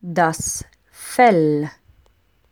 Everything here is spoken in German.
das Fell.